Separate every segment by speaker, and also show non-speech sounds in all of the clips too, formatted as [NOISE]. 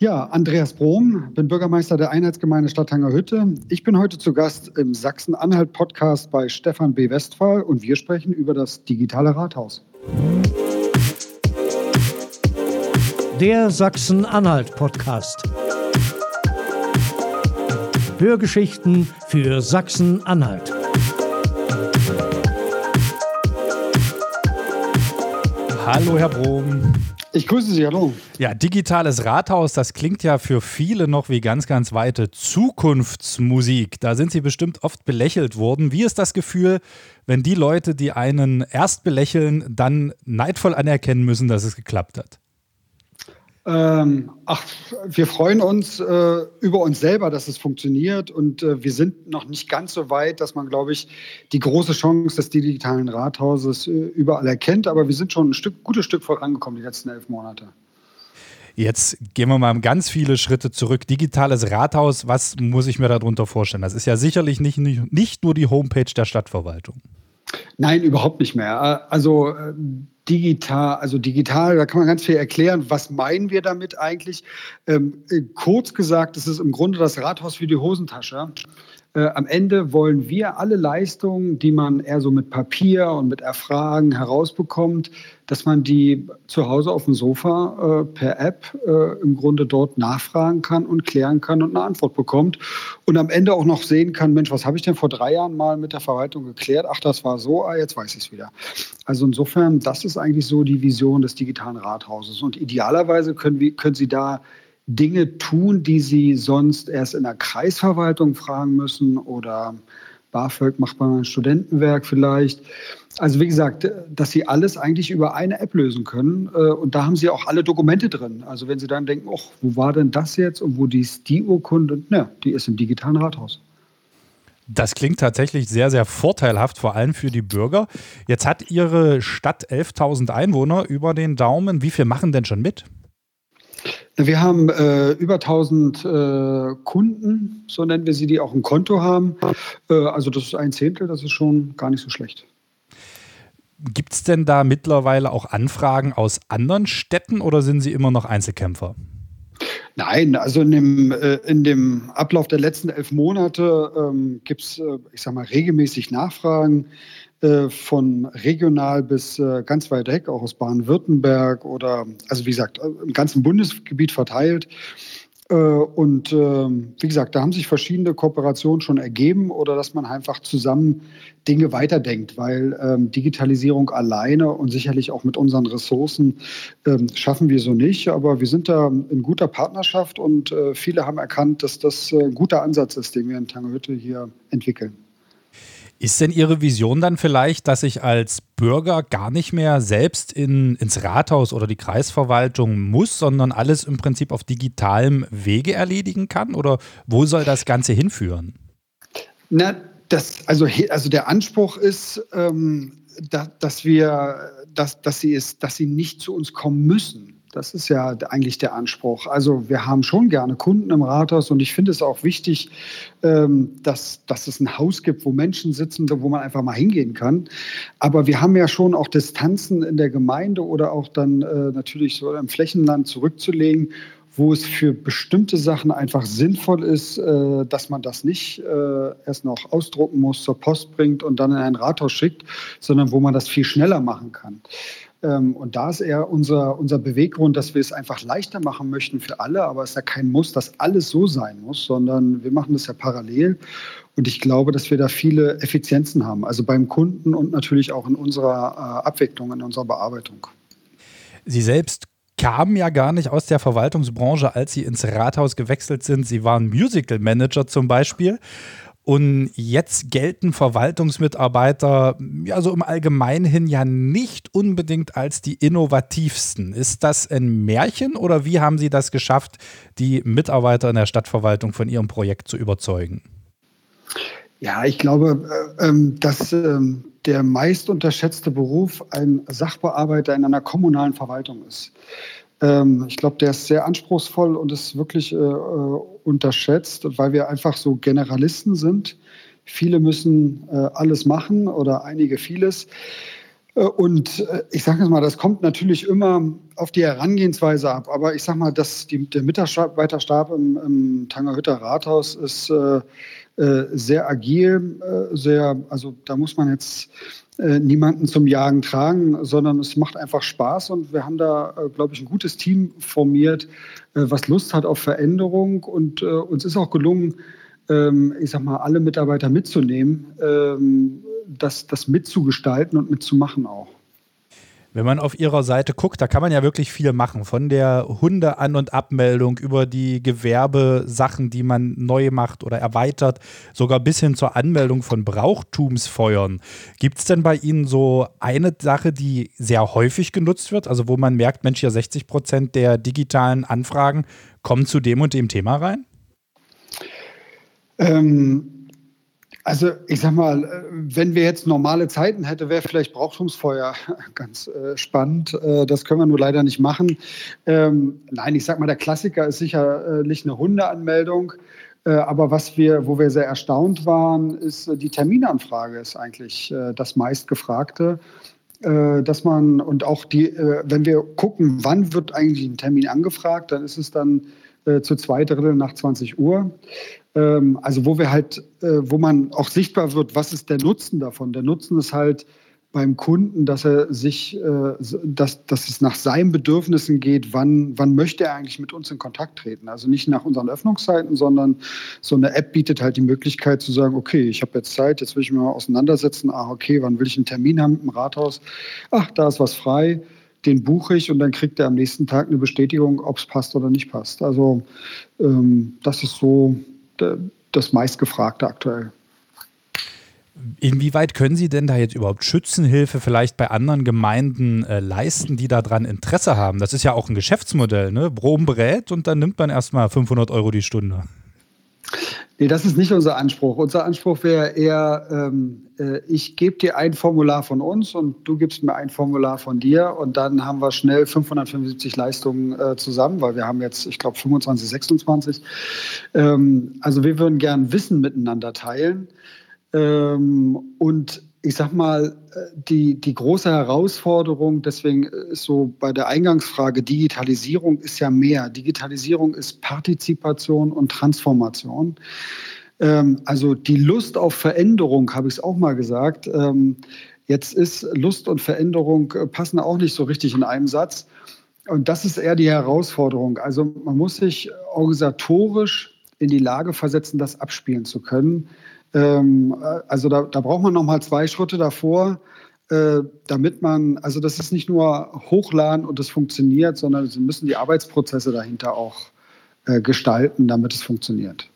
Speaker 1: Ja, Andreas Brom, bin Bürgermeister der Einheitsgemeinde Stadthanger-Hütte. Ich bin heute zu Gast im Sachsen-Anhalt-Podcast bei Stefan B. Westphal und wir sprechen über das digitale Rathaus.
Speaker 2: Der Sachsen-Anhalt-Podcast. Hörgeschichten für Sachsen-Anhalt.
Speaker 3: Hallo, Herr Brom.
Speaker 1: Ich grüße Sie, hallo.
Speaker 3: Ja, digitales Rathaus, das klingt ja für viele noch wie ganz, ganz weite Zukunftsmusik. Da sind Sie bestimmt oft belächelt worden. Wie ist das Gefühl, wenn die Leute, die einen erst belächeln, dann neidvoll anerkennen müssen, dass es geklappt hat?
Speaker 1: Ähm, ach, wir freuen uns äh, über uns selber, dass es funktioniert und äh, wir sind noch nicht ganz so weit, dass man, glaube ich, die große Chance des digitalen Rathauses äh, überall erkennt, aber wir sind schon ein Stück, gutes Stück vorangekommen die letzten elf Monate.
Speaker 3: Jetzt gehen wir mal ganz viele Schritte zurück. Digitales Rathaus, was muss ich mir darunter vorstellen? Das ist ja sicherlich nicht, nicht, nicht nur die Homepage der Stadtverwaltung.
Speaker 1: Nein, überhaupt nicht mehr. Also äh, digital, also digital, da kann man ganz viel erklären. Was meinen wir damit eigentlich? Ähm, äh, kurz gesagt, es ist im Grunde das Rathaus wie die Hosentasche. Äh, am Ende wollen wir alle Leistungen, die man eher so mit Papier und mit Erfragen herausbekommt, dass man die zu Hause auf dem Sofa äh, per App äh, im Grunde dort nachfragen kann und klären kann und eine Antwort bekommt. Und am Ende auch noch sehen kann, Mensch, was habe ich denn vor drei Jahren mal mit der Verwaltung geklärt? Ach, das war so, ah, jetzt weiß ich es wieder. Also insofern, das ist eigentlich so die Vision des digitalen Rathauses. Und idealerweise können, wir, können Sie da Dinge tun, die sie sonst erst in der Kreisverwaltung fragen müssen oder BAföG macht man ein Studentenwerk vielleicht. Also wie gesagt, dass sie alles eigentlich über eine App lösen können. Äh, und da haben sie auch alle Dokumente drin. Also wenn sie dann denken, oh, wo war denn das jetzt und wo ist die Urkunde? Ne, die ist im digitalen Rathaus.
Speaker 3: Das klingt tatsächlich sehr, sehr vorteilhaft, vor allem für die Bürger. Jetzt hat Ihre Stadt 11.000 Einwohner über den Daumen. Wie viel machen denn schon mit?
Speaker 1: Wir haben äh, über 1000 äh, Kunden, so nennen wir sie, die auch ein Konto haben. Äh, also das ist ein Zehntel, das ist schon gar nicht so schlecht.
Speaker 3: Gibt es denn da mittlerweile auch Anfragen aus anderen Städten oder sind Sie immer noch Einzelkämpfer?
Speaker 1: Nein, also in dem, äh, in dem Ablauf der letzten elf Monate ähm, gibt es, äh, ich sag mal, regelmäßig Nachfragen. Äh, von regional bis äh, ganz weit weg, auch aus Baden-Württemberg oder, also wie gesagt, im ganzen Bundesgebiet verteilt. Äh, und ähm, wie gesagt, da haben sich verschiedene Kooperationen schon ergeben oder dass man einfach zusammen Dinge weiterdenkt, weil ähm, Digitalisierung alleine und sicherlich auch mit unseren Ressourcen ähm, schaffen wir so nicht. Aber wir sind da in guter Partnerschaft und viele haben erkannt, dass das ein guter Ansatz ist, den wir in Tangerhütte hier entwickeln.
Speaker 3: Ist denn Ihre Vision dann vielleicht, dass ich als Bürger gar nicht mehr selbst in, ins Rathaus oder die Kreisverwaltung muss, sondern alles im Prinzip auf digitalem Wege erledigen kann? Oder wo soll das Ganze hinführen?
Speaker 1: Na, das, also, also der Anspruch ist, ähm, da, dass wir, dass, dass, sie es, dass sie nicht zu uns kommen müssen. Das ist ja eigentlich der Anspruch. Also wir haben schon gerne Kunden im Rathaus und ich finde es auch wichtig, ähm, dass, dass es ein Haus gibt, wo Menschen sitzen, wo man einfach mal hingehen kann. Aber wir haben ja schon auch Distanzen in der Gemeinde oder auch dann äh, natürlich so im Flächenland zurückzulegen, wo es für bestimmte Sachen einfach sinnvoll ist, äh, dass man das nicht äh, erst noch ausdrucken muss, zur Post bringt und dann in ein Rathaus schickt, sondern wo man das viel schneller machen kann. Ähm, und da ist eher unser, unser Beweggrund, dass wir es einfach leichter machen möchten für alle, aber es ist ja kein Muss, dass alles so sein muss, sondern wir machen das ja parallel. Und ich glaube, dass wir da viele Effizienzen haben, also beim Kunden und natürlich auch in unserer äh, Abwicklung, in unserer Bearbeitung.
Speaker 3: Sie selbst kamen ja gar nicht aus der Verwaltungsbranche, als Sie ins Rathaus gewechselt sind. Sie waren Musical Manager zum Beispiel. Und jetzt gelten Verwaltungsmitarbeiter ja so im Allgemeinen ja nicht unbedingt als die innovativsten. Ist das ein Märchen oder wie haben Sie das geschafft, die Mitarbeiter in der Stadtverwaltung von Ihrem Projekt zu überzeugen?
Speaker 1: Ja, ich glaube, äh, ähm, dass ähm, der meist unterschätzte Beruf ein Sachbearbeiter in einer kommunalen Verwaltung ist. Ähm, ich glaube, der ist sehr anspruchsvoll und ist wirklich äh, äh, unterschätzt, weil wir einfach so Generalisten sind. Viele müssen äh, alles machen oder einige vieles. Äh, und äh, ich sage es mal, das kommt natürlich immer auf die Herangehensweise ab. Aber ich sage mal, dass die, der Mitarbeiterstab im, im Tangerhütter Rathaus ist äh, äh, sehr agil, sehr, also da muss man jetzt niemanden zum Jagen tragen, sondern es macht einfach Spaß und wir haben da, glaube ich, ein gutes Team formiert, was Lust hat auf Veränderung und uns ist auch gelungen, ähm, ich sag mal, alle Mitarbeiter mitzunehmen, ähm, das, das mitzugestalten und mitzumachen auch.
Speaker 3: Wenn man auf ihrer Seite guckt, da kann man ja wirklich viel machen. Von der Hunde-An- und Abmeldung über die Gewerbesachen, die man neu macht oder erweitert, sogar bis hin zur Anmeldung von Brauchtumsfeuern. Gibt es denn bei Ihnen so eine Sache, die sehr häufig genutzt wird? Also wo man merkt, Mensch, hier 60 Prozent der digitalen Anfragen kommen zu dem und dem Thema rein?
Speaker 1: Ähm, also ich sag mal, äh, wenn wir jetzt normale Zeiten hätten, wäre vielleicht Brauchtumsfeuer [LAUGHS] ganz äh, spannend. Äh, das können wir nur leider nicht machen. Ähm, nein, ich sag mal, der Klassiker ist sicherlich eine Hundeanmeldung. Äh, aber was wir, wo wir sehr erstaunt waren, ist äh, die Terminanfrage ist eigentlich das meistgefragte dass man und auch die, wenn wir gucken, wann wird eigentlich ein Termin angefragt, dann ist es dann zu zwei Drittel nach 20 Uhr. Ähm, also wo wir halt, äh, wo man auch sichtbar wird, was ist der Nutzen davon? Der Nutzen ist halt beim Kunden, dass er sich, äh, dass, dass es nach seinen Bedürfnissen geht, wann, wann möchte er eigentlich mit uns in Kontakt treten. Also nicht nach unseren Öffnungszeiten, sondern so eine App bietet halt die Möglichkeit zu sagen, okay, ich habe jetzt Zeit, jetzt will ich mich mal auseinandersetzen, ah, okay, wann will ich einen Termin haben im Rathaus? Ach, da ist was frei den buche ich und dann kriegt er am nächsten Tag eine Bestätigung, ob es passt oder nicht passt. Also ähm, das ist so das meistgefragte aktuell.
Speaker 3: Inwieweit können Sie denn da jetzt überhaupt Schützenhilfe vielleicht bei anderen Gemeinden äh, leisten, die daran Interesse haben? Das ist ja auch ein Geschäftsmodell, ne? Brom berät und dann nimmt man erstmal 500 Euro die Stunde.
Speaker 1: Nee, das ist nicht unser Anspruch. Unser Anspruch wäre eher, ähm, äh, ich gebe dir ein Formular von uns und du gibst mir ein Formular von dir und dann haben wir schnell 575 Leistungen äh, zusammen, weil wir haben jetzt, ich glaube, 25, 26. Ähm, also wir würden gern Wissen miteinander teilen. Ähm, und ich sag mal, die, die große Herausforderung, deswegen ist so bei der Eingangsfrage, Digitalisierung ist ja mehr. Digitalisierung ist Partizipation und Transformation. Ähm, also die Lust auf Veränderung, habe ich es auch mal gesagt. Ähm, jetzt ist Lust und Veränderung äh, passen auch nicht so richtig in einem Satz. Und das ist eher die Herausforderung. Also man muss sich organisatorisch in die Lage versetzen, das abspielen zu können. Ähm, äh, also da, da braucht man noch mal zwei Schritte davor, äh, damit man, also das ist nicht nur hochladen und das funktioniert, sondern Sie müssen die Arbeitsprozesse dahinter auch äh, gestalten, damit es funktioniert.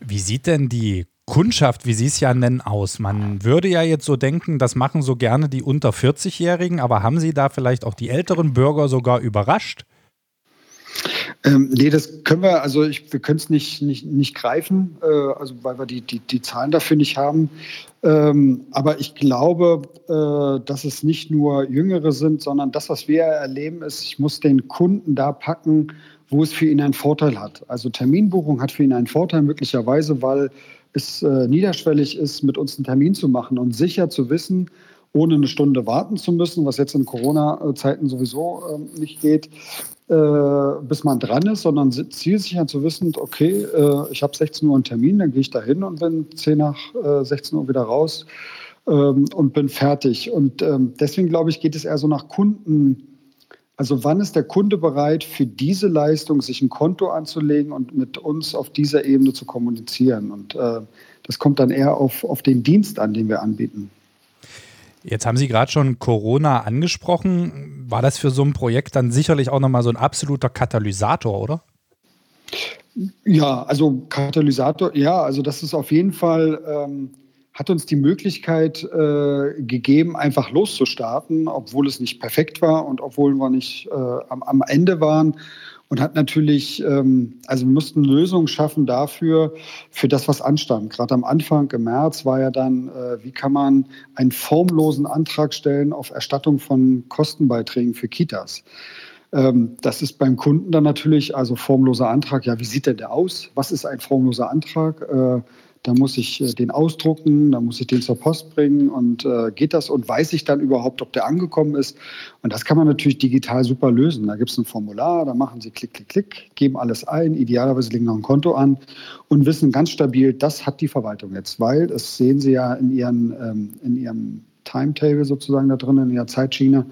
Speaker 3: Wie sieht denn die Kundschaft, wie Sie es ja nennen, aus? Man würde ja jetzt so denken, das machen so gerne die unter 40-Jährigen, aber haben Sie da vielleicht auch die älteren Bürger sogar überrascht?
Speaker 1: Ähm, nee, das können wir, also ich, wir können es nicht, nicht, nicht greifen, äh, also weil wir die, die, die Zahlen dafür nicht haben. Ähm, aber ich glaube, äh, dass es nicht nur Jüngere sind, sondern das, was wir erleben, ist, ich muss den Kunden da packen, wo es für ihn einen Vorteil hat. Also Terminbuchung hat für ihn einen Vorteil möglicherweise, weil es äh, niederschwellig ist, mit uns einen Termin zu machen und sicher zu wissen, ohne eine Stunde warten zu müssen, was jetzt in Corona-Zeiten sowieso äh, nicht geht, bis man dran ist, sondern zielsicher zu wissen, okay, äh, ich habe 16 Uhr einen Termin, dann gehe ich da hin und bin 10 nach äh, 16 Uhr wieder raus ähm, und bin fertig. Und ähm, deswegen glaube ich, geht es eher so nach Kunden. Also wann ist der Kunde bereit, für diese Leistung sich ein Konto anzulegen und mit uns auf dieser Ebene zu kommunizieren? Und äh, das kommt dann eher auf, auf den Dienst an, den wir anbieten.
Speaker 3: Jetzt haben Sie gerade schon Corona angesprochen. War das für so ein Projekt dann sicherlich auch nochmal so ein absoluter Katalysator, oder?
Speaker 1: Ja, also Katalysator, ja, also das ist auf jeden Fall, ähm, hat uns die Möglichkeit äh, gegeben, einfach loszustarten, obwohl es nicht perfekt war und obwohl wir nicht äh, am, am Ende waren und hat natürlich, ähm, also wir mussten Lösungen schaffen dafür, für das, was anstand. Gerade am Anfang im März war ja dann, äh, wie kann man einen formlosen Antrag stellen auf Erstattung von Kostenbeiträgen für Kitas. Ähm, das ist beim Kunden dann natürlich, also formloser Antrag, ja, wie sieht denn der aus? Was ist ein formloser Antrag? Da muss ich äh, den ausdrucken, da muss ich den zur Post bringen und äh, geht das und weiß ich dann überhaupt, ob der angekommen ist. Und das kann man natürlich digital super lösen. Da gibt es ein Formular, da machen Sie Klick, Klick, Klick, geben alles ein, idealerweise legen noch ein Konto an und wissen ganz stabil, das hat die Verwaltung jetzt, weil das sehen Sie ja in, ihren, ähm, in Ihrem Timetable sozusagen da drin, in Ihrer Zeitschiene.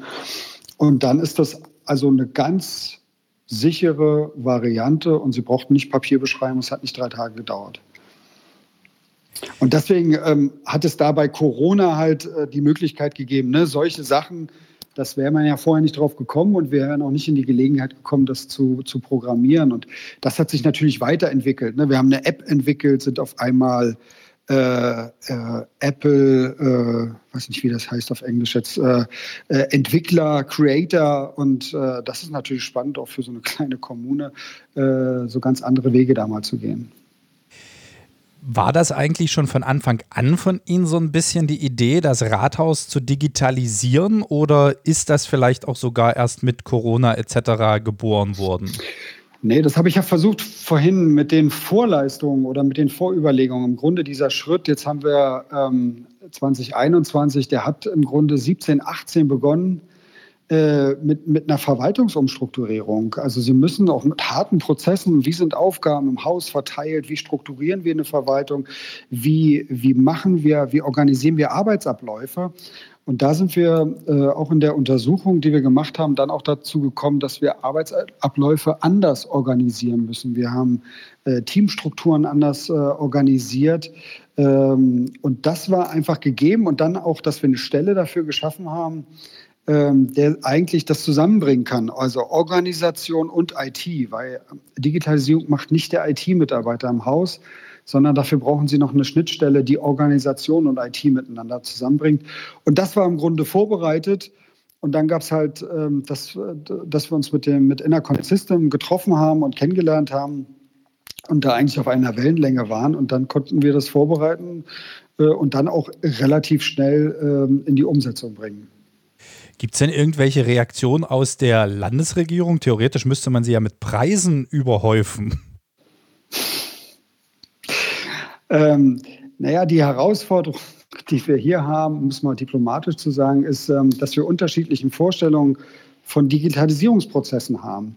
Speaker 1: Und dann ist das also eine ganz sichere Variante und Sie brauchten nicht Papier beschreiben, es hat nicht drei Tage gedauert. Und deswegen ähm, hat es da bei Corona halt äh, die Möglichkeit gegeben, ne, solche Sachen, das wäre man ja vorher nicht drauf gekommen und wir wären auch nicht in die Gelegenheit gekommen, das zu, zu programmieren. Und das hat sich natürlich weiterentwickelt. Ne? Wir haben eine App entwickelt, sind auf einmal äh, äh, Apple, äh, weiß nicht, wie das heißt auf Englisch jetzt, äh, äh, Entwickler, Creator und äh, das ist natürlich spannend, auch für so eine kleine Kommune so ganz andere Wege da mal zu gehen.
Speaker 3: War das eigentlich schon von Anfang an von Ihnen so ein bisschen die Idee, das Rathaus zu digitalisieren oder ist das vielleicht auch sogar erst mit Corona etc. geboren worden?
Speaker 1: Nee, das habe ich ja versucht vorhin mit den Vorleistungen oder mit den Vorüberlegungen. Im Grunde dieser Schritt, jetzt haben wir ähm, 2021, der hat im Grunde 17, 18 begonnen mit, mit einer Verwaltungsumstrukturierung. Also Sie müssen auch mit harten Prozessen, wie sind Aufgaben im Haus verteilt, wie strukturieren wir eine Verwaltung, wie, wie machen wir, wie organisieren wir Arbeitsabläufe. Und da sind wir äh, auch in der Untersuchung, die wir gemacht haben, dann auch dazu gekommen, dass wir Arbeitsabläufe anders organisieren müssen. Wir haben äh, Teamstrukturen anders äh, organisiert. Ähm, und das war einfach gegeben. Und dann auch, dass wir eine Stelle dafür geschaffen haben, der eigentlich das zusammenbringen kann, also Organisation und IT, weil Digitalisierung macht nicht der IT-Mitarbeiter im Haus, sondern dafür brauchen sie noch eine Schnittstelle, die Organisation und IT miteinander zusammenbringt. Und das war im Grunde vorbereitet. Und dann gab es halt, ähm, dass, dass wir uns mit dem mit Interconnect System getroffen haben und kennengelernt haben und da eigentlich auf einer Wellenlänge waren. Und dann konnten wir das vorbereiten äh, und dann auch relativ schnell ähm, in die Umsetzung bringen.
Speaker 3: Gibt es denn irgendwelche Reaktionen aus der Landesregierung? Theoretisch müsste man sie ja mit Preisen überhäufen.
Speaker 1: Ähm, naja, die Herausforderung, die wir hier haben, um es mal diplomatisch zu sagen, ist, ähm, dass wir unterschiedliche Vorstellungen von Digitalisierungsprozessen haben.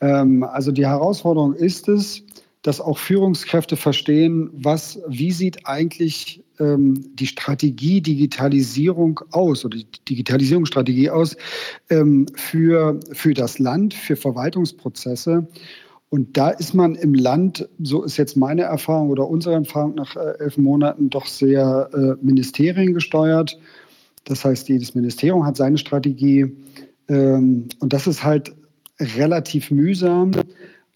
Speaker 1: Ähm, also die Herausforderung ist es, dass auch Führungskräfte verstehen, was, wie sieht eigentlich ähm, die Strategie Digitalisierung aus oder die Digitalisierungsstrategie aus ähm, für, für das Land, für Verwaltungsprozesse. Und da ist man im Land, so ist jetzt meine Erfahrung oder unsere Erfahrung nach äh, elf Monaten, doch sehr äh, Ministerien gesteuert. Das heißt, jedes Ministerium hat seine Strategie. Ähm, und das ist halt relativ mühsam.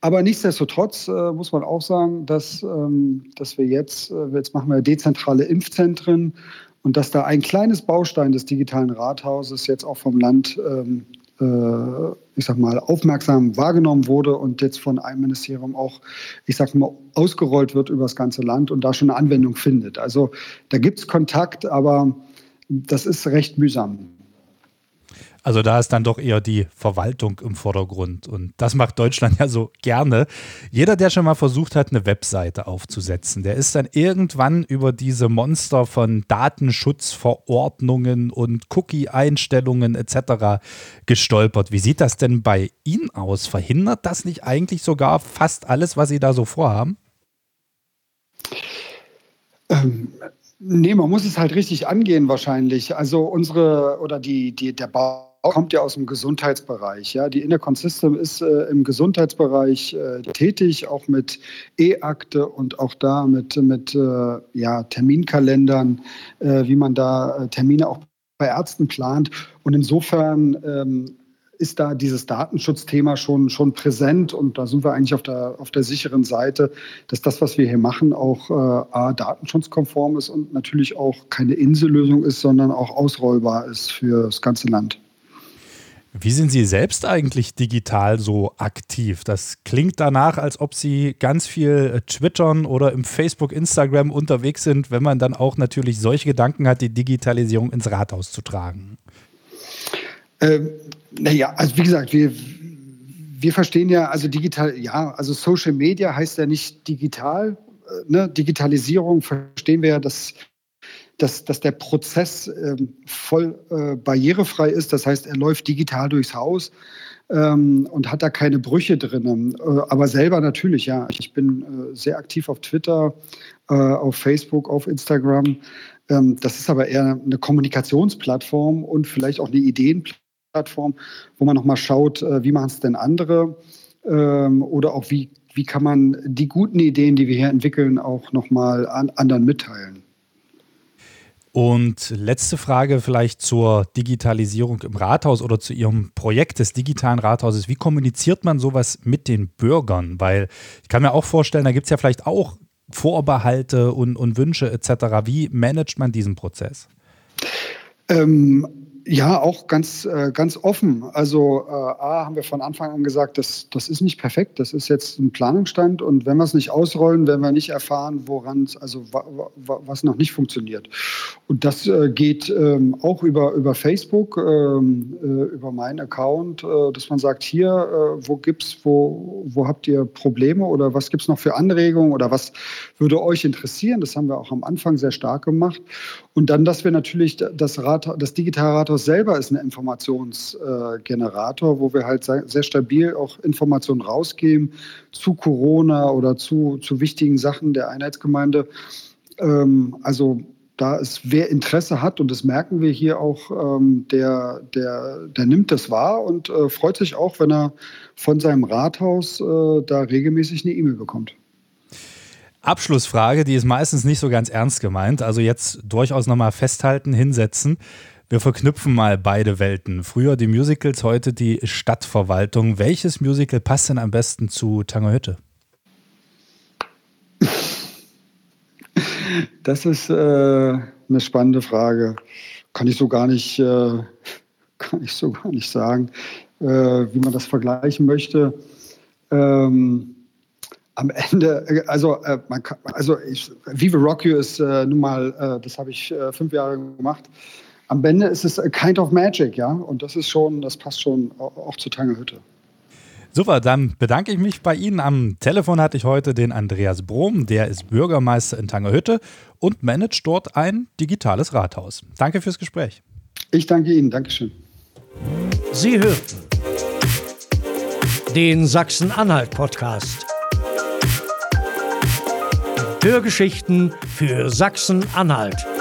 Speaker 1: Aber nichtsdestotrotz äh, muss man auch sagen, dass, ähm, dass wir jetzt, äh, jetzt machen wir dezentrale Impfzentren und dass da ein kleines Baustein des digitalen Rathauses jetzt auch vom Land, ähm, äh, ich sag mal, aufmerksam wahrgenommen wurde und jetzt von einem Ministerium auch, ich sag mal, ausgerollt wird über das ganze Land und da schon eine Anwendung findet. Also da gibt es Kontakt, aber das ist recht mühsam.
Speaker 3: Also da ist dann doch eher die Verwaltung im Vordergrund. Und das macht Deutschland ja so gerne. Jeder, der schon mal versucht hat, eine Webseite aufzusetzen, der ist dann irgendwann über diese Monster von Datenschutzverordnungen und Cookie-Einstellungen etc. gestolpert. Wie sieht das denn bei Ihnen aus? Verhindert das nicht eigentlich sogar fast alles, was Sie da so vorhaben?
Speaker 1: Ähm, Nee, man muss es halt richtig angehen wahrscheinlich. Also unsere oder die, die, der Bau kommt ja aus dem Gesundheitsbereich. Ja, die Intercon System ist äh, im Gesundheitsbereich äh, tätig, auch mit E-Akte und auch da mit, mit äh, ja, Terminkalendern, äh, wie man da äh, Termine auch bei Ärzten plant. Und insofern ähm, ist da dieses Datenschutzthema schon, schon präsent und da sind wir eigentlich auf der, auf der sicheren Seite, dass das, was wir hier machen, auch äh, datenschutzkonform ist und natürlich auch keine Insellösung ist, sondern auch ausrollbar ist für das ganze Land.
Speaker 3: Wie sind Sie selbst eigentlich digital so aktiv? Das klingt danach, als ob Sie ganz viel äh, twittern oder im Facebook, Instagram unterwegs sind, wenn man dann auch natürlich solche Gedanken hat, die Digitalisierung ins Rathaus zu tragen.
Speaker 1: Ähm, naja, also wie gesagt, wir, wir verstehen ja, also digital, ja, also Social Media heißt ja nicht digital, ne, Digitalisierung verstehen wir ja, dass dass, dass der Prozess ähm, voll äh, barrierefrei ist. Das heißt, er läuft digital durchs Haus ähm, und hat da keine Brüche drin. Äh, aber selber natürlich, ja. Ich bin äh, sehr aktiv auf Twitter, äh, auf Facebook, auf Instagram. Ähm, das ist aber eher eine Kommunikationsplattform und vielleicht auch eine Ideenplattform, wo man nochmal schaut, äh, wie machen es denn andere ähm, oder auch wie, wie kann man die guten Ideen, die wir hier entwickeln, auch nochmal an anderen mitteilen.
Speaker 3: Und letzte Frage vielleicht zur Digitalisierung im Rathaus oder zu Ihrem Projekt des digitalen Rathauses. Wie kommuniziert man sowas mit den Bürgern? Weil ich kann mir auch vorstellen, da gibt es ja vielleicht auch Vorbehalte und, und Wünsche etc. Wie managt man diesen Prozess?
Speaker 1: Ähm, ja, auch ganz, äh, ganz offen. Also äh, A haben wir von Anfang an gesagt, das, das ist nicht perfekt, das ist jetzt ein Planungsstand und wenn wir es nicht ausrollen, werden wir nicht erfahren, woran es, also was noch nicht funktioniert. Und das äh, geht ähm, auch über, über Facebook, ähm, äh, über meinen Account, dass man sagt, hier, wo gibt's, wo, wo habt ihr Probleme oder was gibt es noch für Anregungen oder was würde euch interessieren? Das haben wir auch am Anfang sehr stark gemacht. Und dann, dass wir natürlich das, Rat, das digitale Rathaus selber ist ein Informationsgenerator, wo wir halt sehr stabil auch Informationen rausgeben zu Corona oder zu, zu wichtigen Sachen der Einheitsgemeinde. Ähm, also da es wer Interesse hat, und das merken wir hier auch, ähm, der, der, der nimmt das wahr und äh, freut sich auch, wenn er von seinem Rathaus äh, da regelmäßig eine E-Mail bekommt.
Speaker 3: Abschlussfrage, die ist meistens nicht so ganz ernst gemeint. Also jetzt durchaus nochmal festhalten, hinsetzen. Wir verknüpfen mal beide Welten. Früher die Musicals, heute die Stadtverwaltung. Welches Musical passt denn am besten zu Tangerhütte?
Speaker 1: Das ist äh, eine spannende Frage. Kann ich so gar nicht, äh, [LAUGHS] kann ich so gar nicht sagen, äh, wie man das vergleichen möchte. Ähm, am Ende, äh, also, äh, man kann, also ich, Vive Rock You ist äh, nun mal, äh, das habe ich äh, fünf Jahre gemacht. Am Ende ist es a kind of magic, ja, und das ist schon, das passt schon auch zu Tangerhütte.
Speaker 3: Super, dann bedanke ich mich bei Ihnen. Am Telefon hatte ich heute den Andreas Brom, der ist Bürgermeister in Tangerhütte und managt dort ein digitales Rathaus. Danke fürs Gespräch.
Speaker 1: Ich danke Ihnen, Dankeschön.
Speaker 2: Sie hörten den Sachsen-Anhalt-Podcast. Hörgeschichten für Sachsen-Anhalt.